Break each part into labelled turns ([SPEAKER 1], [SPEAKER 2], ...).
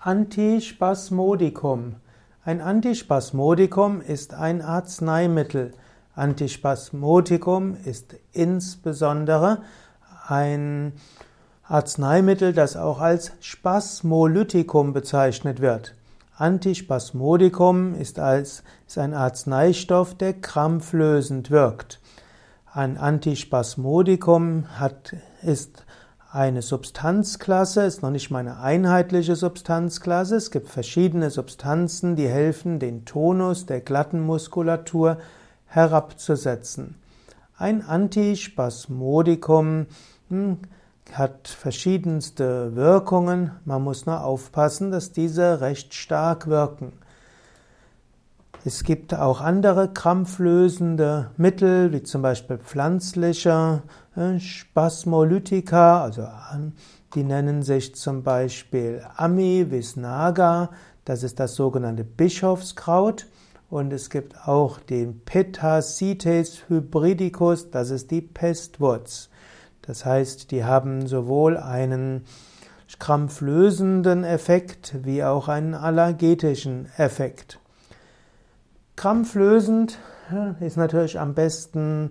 [SPEAKER 1] Antispasmodikum. Ein Antispasmodikum ist ein Arzneimittel. Antispasmodikum ist insbesondere ein Arzneimittel, das auch als Spasmolytikum bezeichnet wird. Antispasmodikum ist, als, ist ein Arzneistoff, der krampflösend wirkt. Ein Antispasmodikum hat, ist eine Substanzklasse, ist noch nicht mal eine einheitliche Substanzklasse. Es gibt verschiedene Substanzen, die helfen, den Tonus der glatten Muskulatur herabzusetzen. Ein Antispasmodikum hm, hat verschiedenste Wirkungen. Man muss nur aufpassen, dass diese recht stark wirken. Es gibt auch andere krampflösende Mittel, wie zum Beispiel pflanzliche äh, Spasmolytika, also die nennen sich zum Beispiel Amivisnaga, das ist das sogenannte Bischofskraut. Und es gibt auch den Pittacites hybridicus, das ist die Pestwurz. Das heißt, die haben sowohl einen krampflösenden Effekt wie auch einen allergetischen Effekt. Krampflösend ist natürlich am besten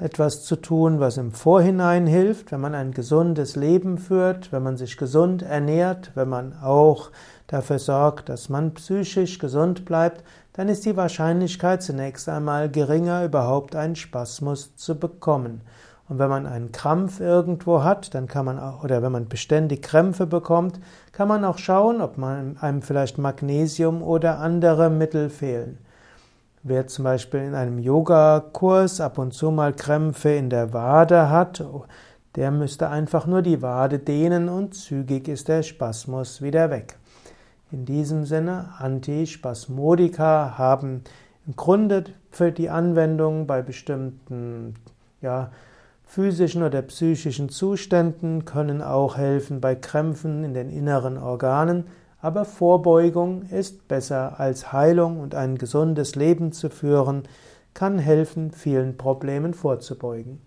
[SPEAKER 1] etwas zu tun, was im Vorhinein hilft, wenn man ein gesundes Leben führt, wenn man sich gesund ernährt, wenn man auch dafür sorgt, dass man psychisch gesund bleibt, dann ist die Wahrscheinlichkeit zunächst einmal geringer, überhaupt einen Spasmus zu bekommen. Und wenn man einen Krampf irgendwo hat, dann kann man auch, oder wenn man beständig Krämpfe bekommt, kann man auch schauen, ob man einem vielleicht Magnesium oder andere Mittel fehlen. Wer zum Beispiel in einem Yogakurs ab und zu mal Krämpfe in der Wade hat, der müsste einfach nur die Wade dehnen und zügig ist der Spasmus wieder weg. In diesem Sinne, Antispasmodika haben im Grunde für die Anwendung bei bestimmten ja, physischen oder psychischen Zuständen, können auch helfen bei Krämpfen in den inneren Organen, aber Vorbeugung ist besser als Heilung und ein gesundes Leben zu führen kann helfen, vielen Problemen vorzubeugen.